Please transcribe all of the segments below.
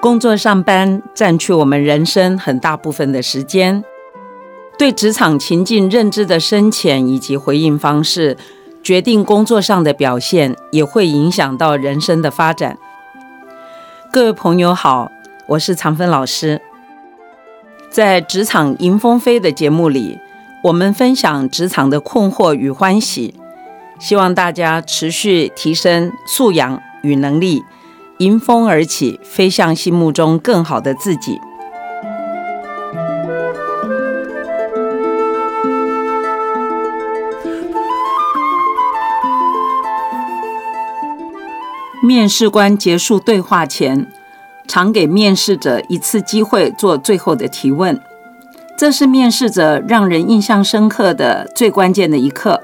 工作上班占据我们人生很大部分的时间，对职场情境认知的深浅以及回应方式，决定工作上的表现，也会影响到人生的发展。各位朋友好，我是常芬老师。在职场迎风飞的节目里，我们分享职场的困惑与欢喜，希望大家持续提升素养与能力，迎风而起，飞向心目中更好的自己。面试官结束对话前。常给面试者一次机会做最后的提问，这是面试者让人印象深刻的最关键的一刻，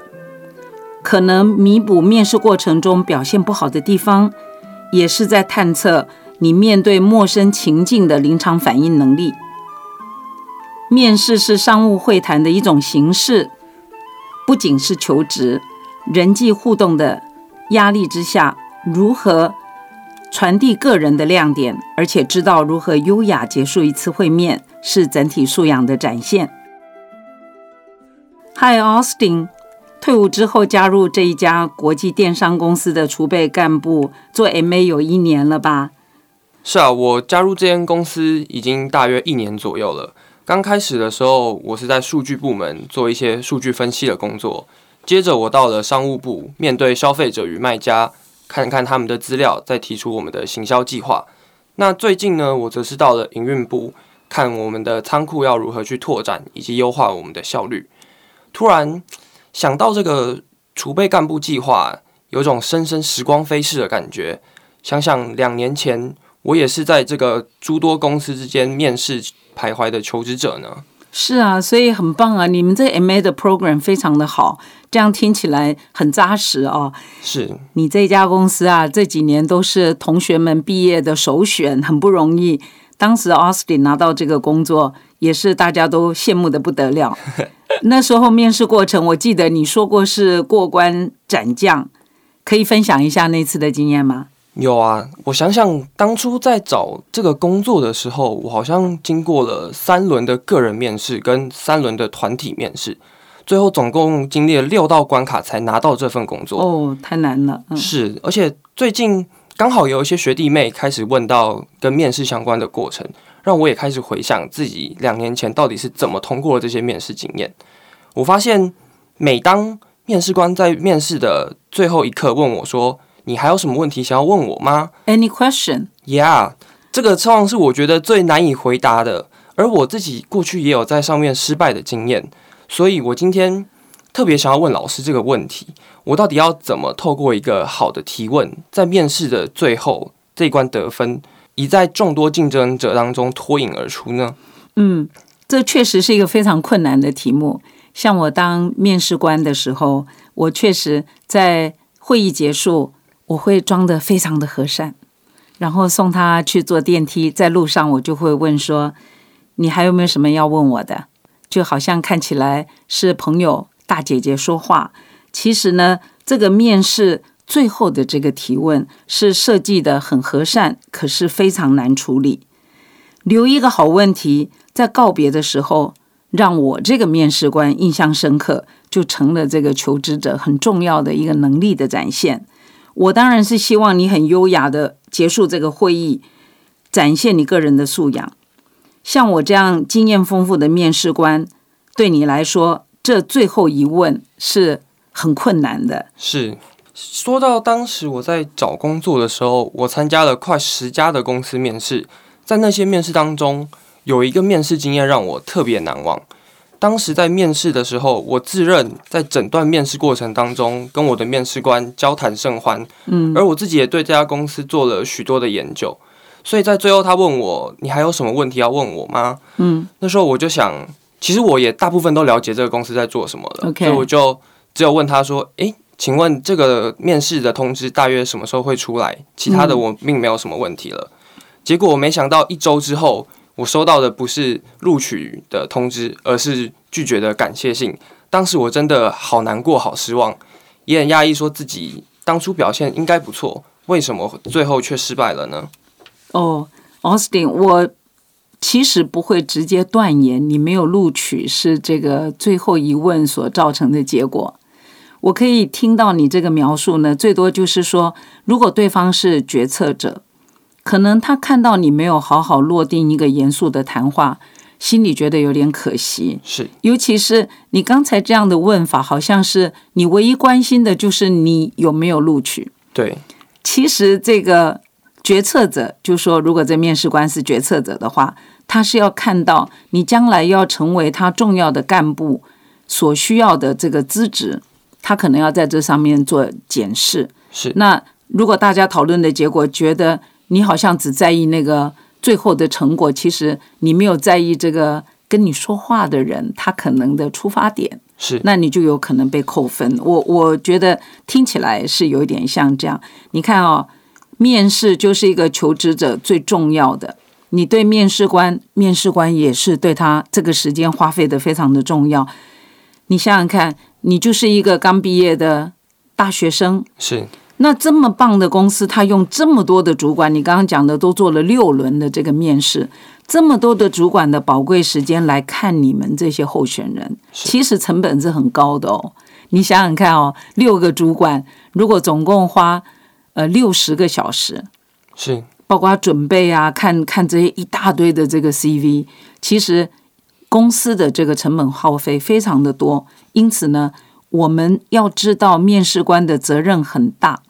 可能弥补面试过程中表现不好的地方，也是在探测你面对陌生情境的临场反应能力。面试是商务会谈的一种形式，不仅是求职，人际互动的压力之下，如何？传递个人的亮点，而且知道如何优雅结束一次会面，是整体素养的展现。Hi Austin，退伍之后加入这一家国际电商公司的储备干部，做 MA 有一年了吧？是啊，我加入这间公司已经大约一年左右了。刚开始的时候，我是在数据部门做一些数据分析的工作，接着我到了商务部，面对消费者与卖家。看看他们的资料，再提出我们的行销计划。那最近呢，我则是到了营运部，看我们的仓库要如何去拓展以及优化我们的效率。突然想到这个储备干部计划，有种深深时光飞逝的感觉。想想两年前，我也是在这个诸多公司之间面试徘徊的求职者呢。是啊，所以很棒啊！你们这 MA 的 program 非常的好，这样听起来很扎实哦。是你这家公司啊，这几年都是同学们毕业的首选，很不容易。当时 Austin 拿到这个工作，也是大家都羡慕的不得了。那时候面试过程，我记得你说过是过关斩将，可以分享一下那次的经验吗？有啊，我想想，当初在找这个工作的时候，我好像经过了三轮的个人面试跟三轮的团体面试，最后总共经历了六道关卡才拿到这份工作。哦，太难了。是，而且最近刚好有一些学弟妹开始问到跟面试相关的过程，让我也开始回想自己两年前到底是怎么通过这些面试经验。我发现，每当面试官在面试的最后一刻问我说。你还有什么问题想要问我吗？Any question? Yeah，这个通常是我觉得最难以回答的，而我自己过去也有在上面失败的经验，所以我今天特别想要问老师这个问题：我到底要怎么透过一个好的提问，在面试的最后这一关得分，以在众多竞争者当中脱颖而出呢？嗯，这确实是一个非常困难的题目。像我当面试官的时候，我确实在会议结束。我会装的非常的和善，然后送他去坐电梯，在路上我就会问说：“你还有没有什么要问我的？”就好像看起来是朋友大姐姐说话，其实呢，这个面试最后的这个提问是设计的很和善，可是非常难处理。留一个好问题，在告别的时候，让我这个面试官印象深刻，就成了这个求职者很重要的一个能力的展现。我当然是希望你很优雅的结束这个会议，展现你个人的素养。像我这样经验丰富的面试官，对你来说，这最后一问是很困难的。是说到当时我在找工作的时候，我参加了快十家的公司面试，在那些面试当中，有一个面试经验让我特别难忘。当时在面试的时候，我自认在整段面试过程当中跟我的面试官交谈甚欢，嗯，而我自己也对这家公司做了许多的研究，所以在最后他问我你还有什么问题要问我吗？嗯，那时候我就想，其实我也大部分都了解这个公司在做什么了，所以我就只有问他说，诶，请问这个面试的通知大约什么时候会出来？其他的我并没有什么问题了。结果我没想到一周之后。我收到的不是录取的通知，而是拒绝的感谢信。当时我真的好难过、好失望，也很压抑，说自己当初表现应该不错，为什么最后却失败了呢？哦 Austin，我其实不会直接断言你没有录取是这个最后一问所造成的结果。我可以听到你这个描述呢，最多就是说，如果对方是决策者，可能他看到你没有好好落定一个严肃的谈话，心里觉得有点可惜。是，尤其是你刚才这样的问法，好像是你唯一关心的就是你有没有录取。对，其实这个决策者，就说如果这面试官是决策者的话，他是要看到你将来要成为他重要的干部所需要的这个资质。他可能要在这上面做检视。是。那如果大家讨论的结果觉得你好像只在意那个最后的成果，其实你没有在意这个跟你说话的人他可能的出发点。是。那你就有可能被扣分。我我觉得听起来是有一点像这样。你看哦，面试就是一个求职者最重要的。你对面试官，面试官也是对他这个时间花费的非常的重要。你想想看。你就是一个刚毕业的大学生，是那这么棒的公司，他用这么多的主管，你刚刚讲的都做了六轮的这个面试，这么多的主管的宝贵时间来看你们这些候选人，其实成本是很高的哦。你想想看哦，六个主管如果总共花呃六十个小时，是包括准备啊，看看这些一大堆的这个 CV，其实。公司的这个成本耗费非常的多，因此呢，我们要知道面试官的责任很大，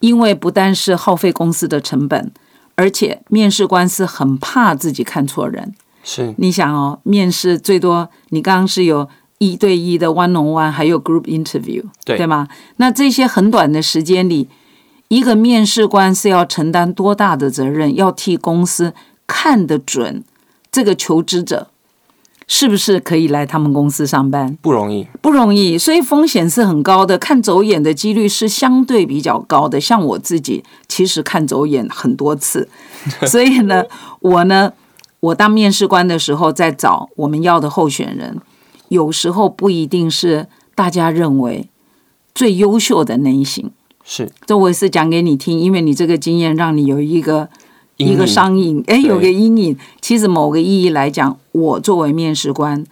因为不但是耗费公司的成本，而且面试官是很怕自己看错人。是，你想哦，面试最多，你刚刚是有一对一的 one on one，还有 group interview，对对吗？那这些很短的时间里，一个面试官是要承担多大的责任？要替公司看得准这个求职者。是不是可以来他们公司上班？不容易，不容易，所以风险是很高的。看走眼的几率是相对比较高的。像我自己，其实看走眼很多次，所以呢，我呢，我当面试官的时候，在找我们要的候选人，有时候不一定是大家认为最优秀的那一型。是，这我也是讲给你听，因为你这个经验让你有一个。一个商印，哎，有个阴影。其实某个意义来讲，我作为面试官，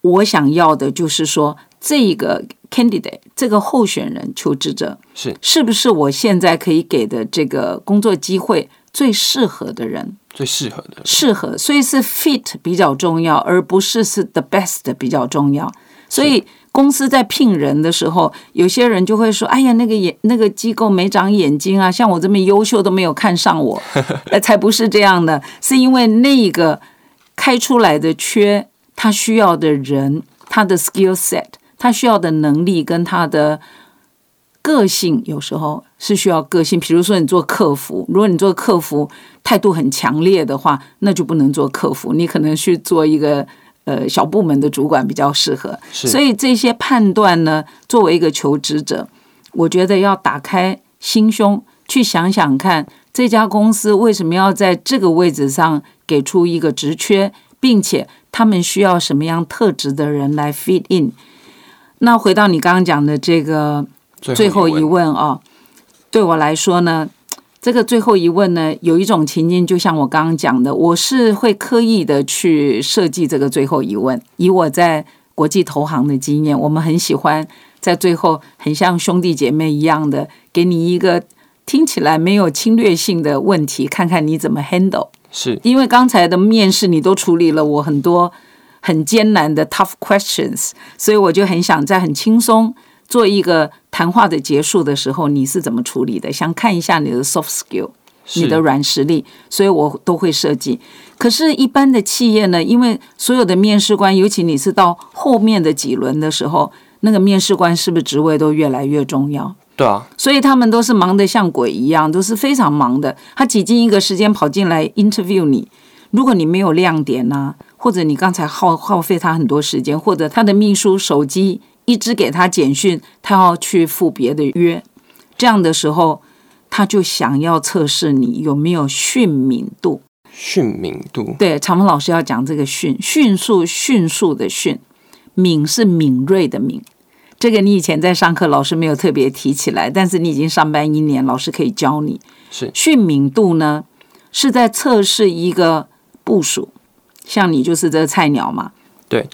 我想要的就是说，这个 candidate 这个候选人求职者是是不是我现在可以给的这个工作机会最适合的人？最适合的，适合，所以是 fit 比较重要，而不是是 the best 比较重要。所以。公司在聘人的时候，有些人就会说：“哎呀，那个眼那个机构没长眼睛啊，像我这么优秀都没有看上我。”呃，才不是这样的，是因为那个开出来的缺，他需要的人，他的 skill set，他需要的能力跟他的个性，有时候是需要个性。比如说，你做客服，如果你做客服态度很强烈的话，那就不能做客服，你可能去做一个。呃，小部门的主管比较适合，所以这些判断呢，作为一个求职者，我觉得要打开心胸去想想看，这家公司为什么要在这个位置上给出一个职缺，并且他们需要什么样特质的人来 fit in。那回到你刚刚讲的这个最后一问啊，对我来说呢？这个最后一问呢，有一种情境，就像我刚刚讲的，我是会刻意的去设计这个最后一问。以我在国际投行的经验，我们很喜欢在最后很像兄弟姐妹一样的，给你一个听起来没有侵略性的问题，看看你怎么 handle。是因为刚才的面试你都处理了我很多很艰难的 tough questions，所以我就很想在很轻松。做一个谈话的结束的时候，你是怎么处理的？想看一下你的 soft skill，你的软实力，所以我都会设计。可是，一般的企业呢，因为所有的面试官，尤其你是到后面的几轮的时候，那个面试官是不是职位都越来越重要？对啊，所以他们都是忙得像鬼一样，都是非常忙的。他挤进一个时间跑进来 interview 你，如果你没有亮点呐，或者你刚才耗耗费他很多时间，或者他的秘书手机。一直给他简讯，他要去赴别的约，这样的时候，他就想要测试你有没有迅敏度。迅敏度，对，长风老师要讲这个迅，迅速、迅速的迅，敏是敏锐的敏。这个你以前在上课，老师没有特别提起来，但是你已经上班一年，老师可以教你。是。迅敏度呢，是在测试一个部署，像你就是这个菜鸟嘛，对，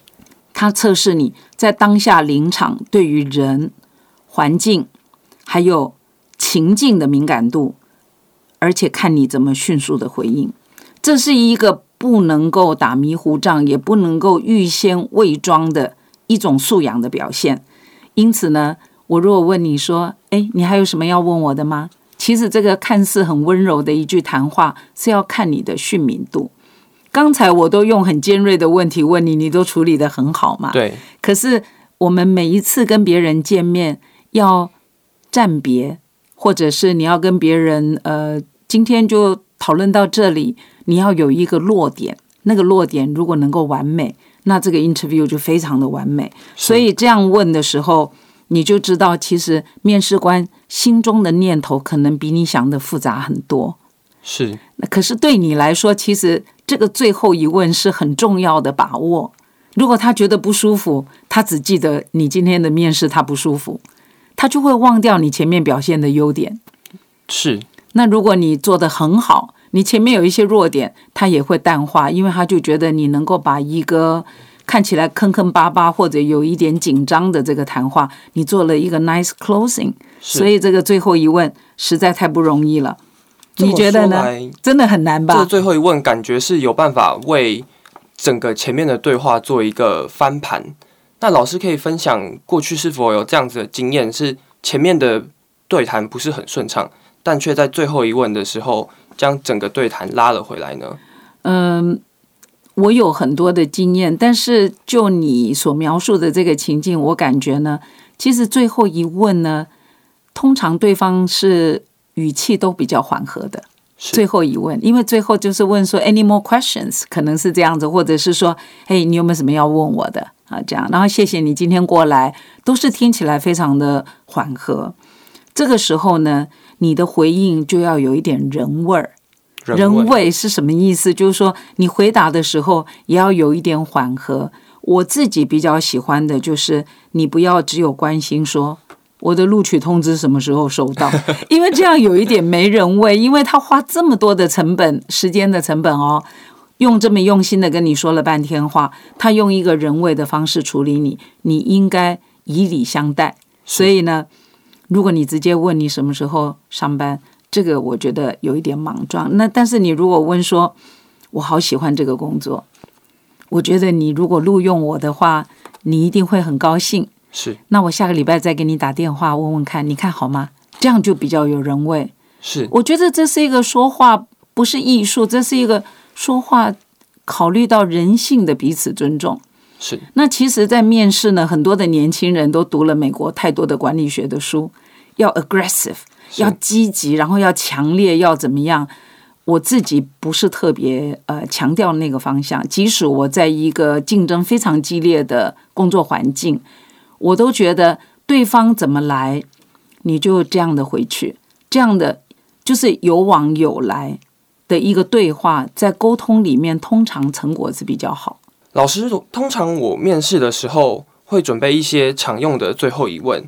他测试你在当下临场对于人、环境还有情境的敏感度，而且看你怎么迅速的回应。这是一个不能够打迷糊仗，也不能够预先伪装的一种素养的表现。因此呢，我如果问你说：“哎，你还有什么要问我的吗？”其实这个看似很温柔的一句谈话，是要看你的迅敏度。刚才我都用很尖锐的问题问你，你都处理得很好嘛？对。可是我们每一次跟别人见面要暂别，或者是你要跟别人呃，今天就讨论到这里。你要有一个落点，那个落点如果能够完美，那这个 interview 就非常的完美。所以这样问的时候，你就知道，其实面试官心中的念头可能比你想的复杂很多。是，那可是对你来说，其实这个最后一问是很重要的把握。如果他觉得不舒服，他只记得你今天的面试他不舒服，他就会忘掉你前面表现的优点。是，那如果你做的很好。你前面有一些弱点，他也会淡化，因为他就觉得你能够把一个看起来坑坑巴巴或者有一点紧张的这个谈话，你做了一个 nice closing，所以这个最后一问实在太不容易了。你觉得呢？真的很难吧？这最后一问感觉是有办法为整个前面的对话做一个翻盘。那老师可以分享过去是否有这样子的经验，是前面的对谈不是很顺畅，但却在最后一问的时候。将整个对谈拉了回来呢？嗯，我有很多的经验，但是就你所描述的这个情境，我感觉呢，其实最后一问呢，通常对方是语气都比较缓和的。最后一问，因为最后就是问说 “Any more questions？” 可能是这样子，或者是说“嘿，你有没有什么要问我的？”啊，这样，然后谢谢你今天过来，都是听起来非常的缓和。这个时候呢？你的回应就要有一点人味儿，人味是什么意思？就是说你回答的时候也要有一点缓和。我自己比较喜欢的就是你不要只有关心说我的录取通知什么时候收到，因为这样有一点没人味。因为他花这么多的成本、时间的成本哦，用这么用心的跟你说了半天话，他用一个人为的方式处理你，你应该以礼相待。所以呢。如果你直接问你什么时候上班，这个我觉得有一点莽撞。那但是你如果问说，我好喜欢这个工作，我觉得你如果录用我的话，你一定会很高兴。是。那我下个礼拜再给你打电话问问看，你看好吗？这样就比较有人味。是。我觉得这是一个说话不是艺术，这是一个说话考虑到人性的彼此尊重。是，那其实，在面试呢，很多的年轻人都读了美国太多的管理学的书，要 aggressive，要积极，然后要强烈，要怎么样？我自己不是特别呃强调那个方向，即使我在一个竞争非常激烈的工作环境，我都觉得对方怎么来，你就这样的回去，这样的就是有往有来的一个对话，在沟通里面，通常成果是比较好。老师，通常我面试的时候会准备一些常用的最后疑问，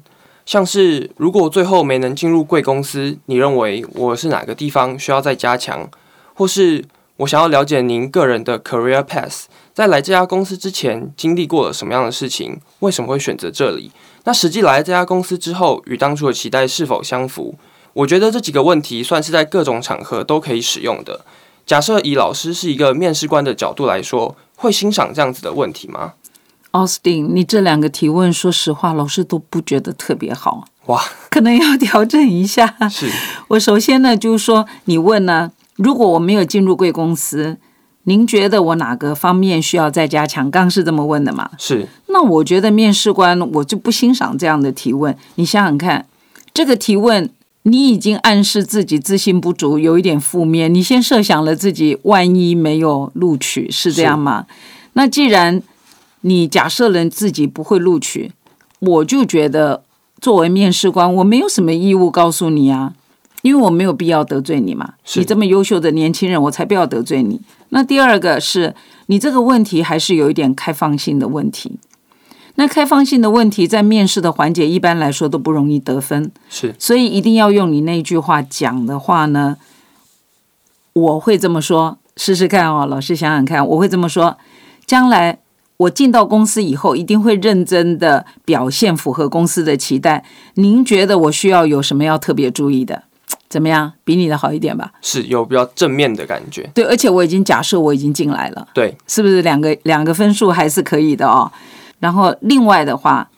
像是如果最后没能进入贵公司，你认为我是哪个地方需要再加强？或是我想要了解您个人的 career path，在来这家公司之前经历过了什么样的事情？为什么会选择这里？那实际来这家公司之后，与当初的期待是否相符？我觉得这几个问题算是在各种场合都可以使用的。假设以老师是一个面试官的角度来说。会欣赏这样子的问题吗，Austin？你这两个提问，说实话，老师都不觉得特别好。哇，可能要调整一下。是我首先呢，就是说，你问呢，如果我没有进入贵公司，您觉得我哪个方面需要再加强？刚是这么问的嘛？是。那我觉得面试官我就不欣赏这样的提问。你想想看，这个提问。你已经暗示自己自信不足，有一点负面。你先设想了自己万一没有录取，是这样吗？那既然你假设了自己不会录取，我就觉得作为面试官，我没有什么义务告诉你啊，因为我没有必要得罪你嘛。你这么优秀的年轻人，我才不要得罪你。那第二个是你这个问题还是有一点开放性的问题。那开放性的问题在面试的环节一般来说都不容易得分，是，所以一定要用你那句话讲的话呢。我会这么说，试试看哦，老师想想看，我会这么说，将来我进到公司以后，一定会认真的表现，符合公司的期待。您觉得我需要有什么要特别注意的？怎么样？比你的好一点吧？是有比较正面的感觉。对，而且我已经假设我已经进来了，对，是不是两个两个分数还是可以的哦？然后另外的话，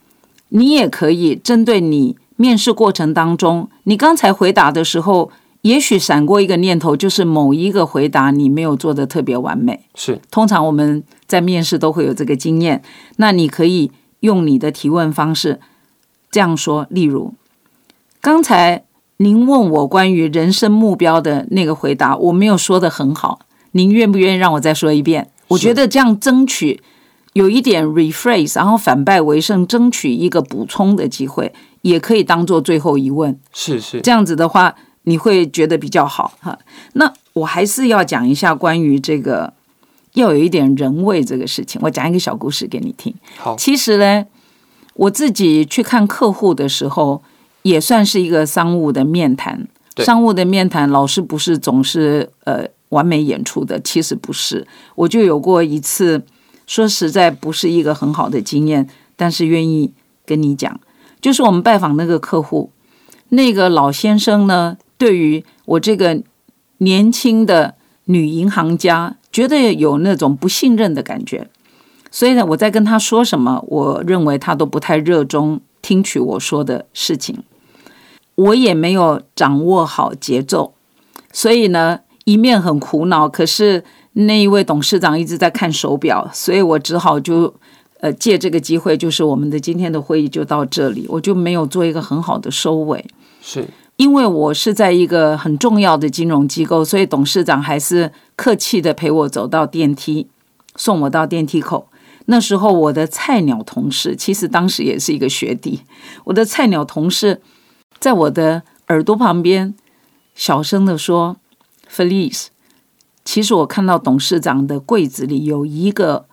你也可以针对你面试过程当中，你刚才回答的时候，也许闪过一个念头，就是某一个回答你没有做的特别完美。是，通常我们在面试都会有这个经验。那你可以用你的提问方式这样说，例如刚才。您问我关于人生目标的那个回答，我没有说的很好，您愿不愿意让我再说一遍？我觉得这样争取有一点 rephrase，然后反败为胜，争取一个补充的机会，也可以当做最后一问。是是，这样子的话，你会觉得比较好哈。那我还是要讲一下关于这个要有一点人味这个事情。我讲一个小故事给你听。好，其实呢，我自己去看客户的时候。也算是一个商务的面谈，商务的面谈，老师不是总是呃完美演出的，其实不是。我就有过一次，说实在不是一个很好的经验，但是愿意跟你讲，就是我们拜访那个客户，那个老先生呢，对于我这个年轻的女银行家，觉得有那种不信任的感觉，所以呢，我在跟他说什么，我认为他都不太热衷听取我说的事情。我也没有掌握好节奏，所以呢，一面很苦恼。可是那一位董事长一直在看手表，所以我只好就呃借这个机会，就是我们的今天的会议就到这里，我就没有做一个很好的收尾。是因为我是在一个很重要的金融机构，所以董事长还是客气的陪我走到电梯，送我到电梯口。那时候我的菜鸟同事，其实当时也是一个学弟，我的菜鸟同事。在我的耳朵旁边，小声的说：“Felice，其实我看到董事长的柜子里有一个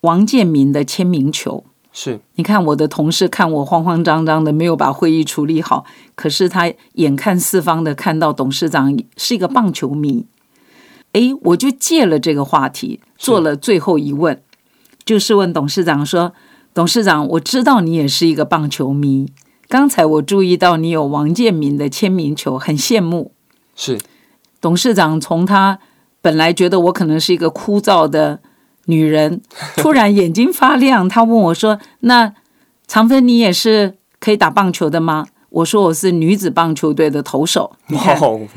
王建民的签名球。是，你看我的同事看我慌慌张张的，没有把会议处理好。可是他眼看四方的看到董事长是一个棒球迷，哎，我就借了这个话题做了最后一问，就是问董事长说：董事长，我知道你也是一个棒球迷。”刚才我注意到你有王建民的签名球，很羡慕。是董事长从他本来觉得我可能是一个枯燥的女人，突然眼睛发亮，他问我说：“那长芬，你也是可以打棒球的吗？”我说：“我是女子棒球队的投手。”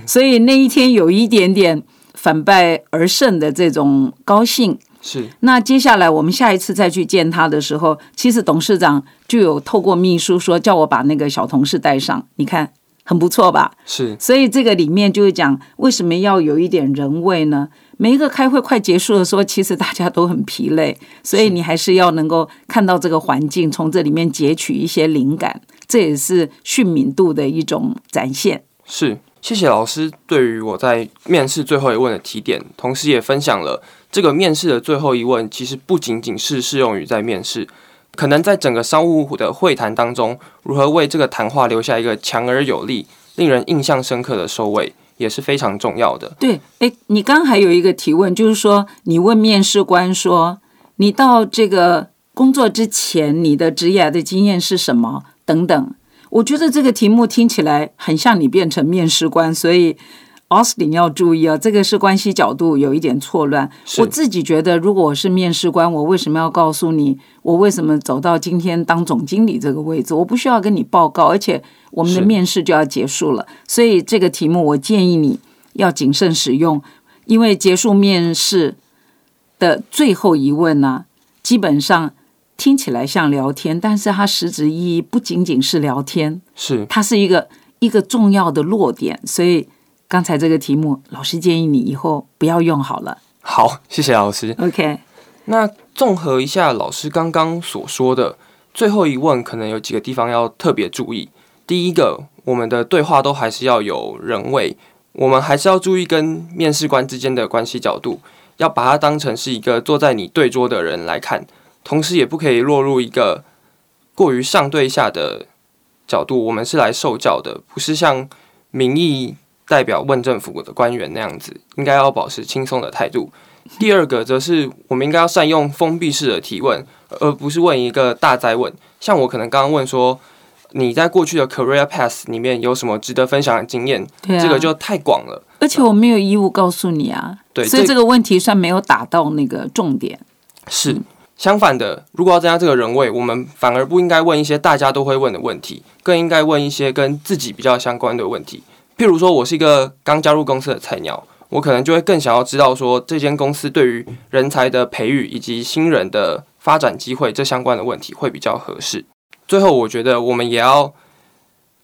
所以那一天有一点点反败而胜的这种高兴。是，那接下来我们下一次再去见他的时候，其实董事长就有透过秘书说叫我把那个小同事带上，你看很不错吧？是，所以这个里面就是讲为什么要有一点人味呢？每一个开会快结束的时候，其实大家都很疲累，所以你还是要能够看到这个环境，从这里面截取一些灵感，这也是训敏度的一种展现。是，谢谢老师对于我在面试最后一问的提点，同时也分享了。这个面试的最后一问，其实不仅仅是适用于在面试，可能在整个商务的会谈当中，如何为这个谈话留下一个强而有力、令人印象深刻的收尾，也是非常重要的。对，诶，你刚还有一个提问，就是说你问面试官说，你到这个工作之前，你的职业的经验是什么？等等。我觉得这个题目听起来很像你变成面试官，所以。奥斯汀要注意啊，这个是关系角度有一点错乱。我自己觉得，如果我是面试官，我为什么要告诉你我为什么走到今天当总经理这个位置？我不需要跟你报告，而且我们的面试就要结束了。所以这个题目我建议你要谨慎使用，因为结束面试的最后一问呢，基本上听起来像聊天，但是它实质意义不仅仅是聊天，是它是一个一个重要的落点，所以。刚才这个题目，老师建议你以后不要用好了。好，谢谢老师。OK，那综合一下老师刚刚所说的，最后一问可能有几个地方要特别注意。第一个，我们的对话都还是要有人味，我们还是要注意跟面试官之间的关系角度，要把它当成是一个坐在你对桌的人来看，同时也不可以落入一个过于上对下的角度。我们是来受教的，不是像名义。代表问政府的官员那样子，应该要保持轻松的态度。第二个则是我们应该要善用封闭式的提问，而不是问一个大灾问。像我可能刚刚问说，你在过去的 career path 里面有什么值得分享的经验？对啊，这个就太广了。而且我没有义务告诉你啊，对，所以这个问题算没有打到那个重点。是相反的，如果要增加这个人味，我们反而不应该问一些大家都会问的问题，更应该问一些跟自己比较相关的问题。譬如说，我是一个刚加入公司的菜鸟，我可能就会更想要知道说，这间公司对于人才的培育以及新人的发展机会这相关的问题会比较合适。最后，我觉得我们也要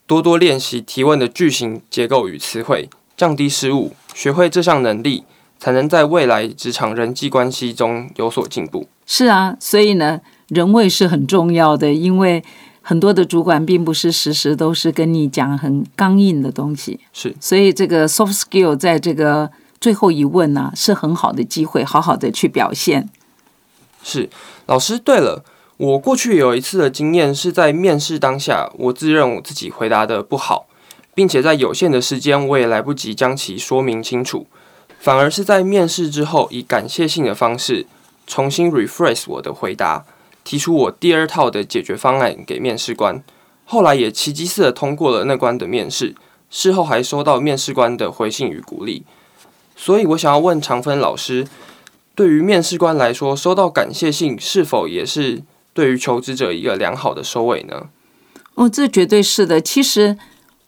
多多练习提问的句型结构与词汇，降低失误，学会这项能力，才能在未来职场人际关系中有所进步。是啊，所以呢，人味是很重要的，因为很多的主管并不是时时都是跟你讲很刚硬的东西，是，所以这个 soft skill 在这个最后一问呢、是很好的机会，好好的去表现。是，老师，对了，我过去有一次的经验是在面试当下，我自认我自己回答的不好，并且在有限的时间我也来不及将其说明清楚，反而是在面试之后以感谢性的方式重新 rephrase 我的回答，提出我第二套的解决方案给面试官，后来也奇迹似的通过了那关的面试，事后还收到面试官的回信与鼓励，所以我想要问长芬老师。对于面试官来说，收到感谢信是否也是对于求职者一个良好的收尾呢？哦，这绝对是的。其实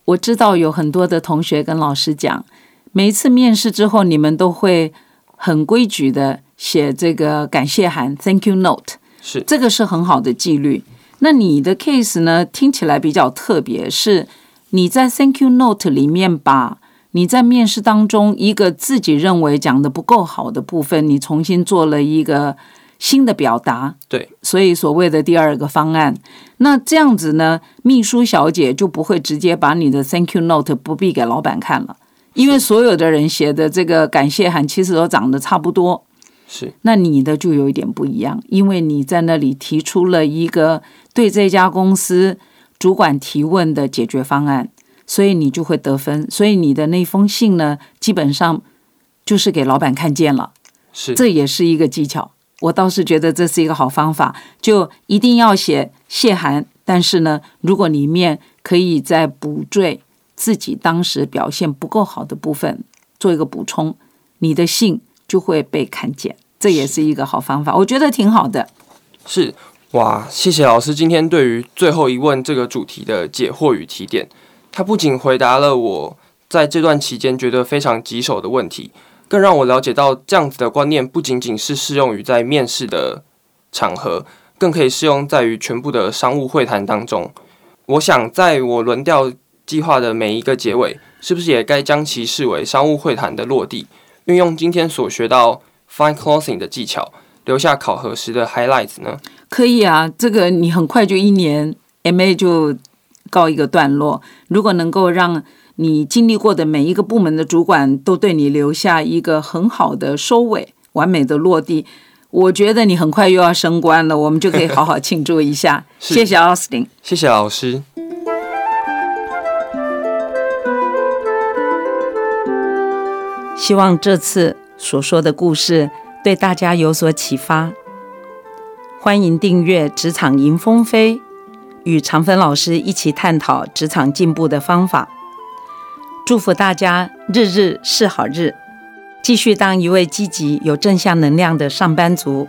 我知道有很多的同学跟老师讲，每一次面试之后，你们都会很规矩的写这个感谢函 （thank you note），是这个是很好的纪律。那你的 case 呢，听起来比较特别，是你在 thank you note 里面把你在面试当中一个自己认为讲的不够好的部分，你重新做了一个新的表达。对，所以所谓的第二个方案，那这样子呢，秘书小姐就不会直接把你的 thank you note 不必给老板看了，因为所有的人写的这个感谢函其实都长得差不多。是，那你的就有一点不一样，因为你在那里提出了一个对这家公司主管提问的解决方案。所以你就会得分，所以你的那封信呢，基本上就是给老板看见了，是，这也是一个技巧。我倒是觉得这是一个好方法，就一定要写谢函，但是呢，如果里面可以再补缀自己当时表现不够好的部分，做一个补充，你的信就会被看见，这也是一个好方法，我觉得挺好的。是，哇，谢谢老师今天对于最后一问这个主题的解惑与提点。他不仅回答了我在这段期间觉得非常棘手的问题，更让我了解到这样子的观念不仅仅是适用于在面试的场合，更可以适用在于全部的商务会谈当中。我想，在我轮调计划的每一个结尾，是不是也该将其视为商务会谈的落地？运用今天所学到 fine closing 的技巧，留下考核时的 highlights 呢？可以啊，这个你很快就一年 MA 就。告一个段落，如果能够让你经历过的每一个部门的主管都对你留下一个很好的收尾、完美的落地，我觉得你很快又要升官了，我们就可以好好庆祝一下。谢谢奥斯汀，谢谢老师。希望这次所说的故事对大家有所启发。欢迎订阅《职场迎风飞》。与长芬老师一起探讨职场进步的方法，祝福大家日日是好日，继续当一位积极有正向能量的上班族。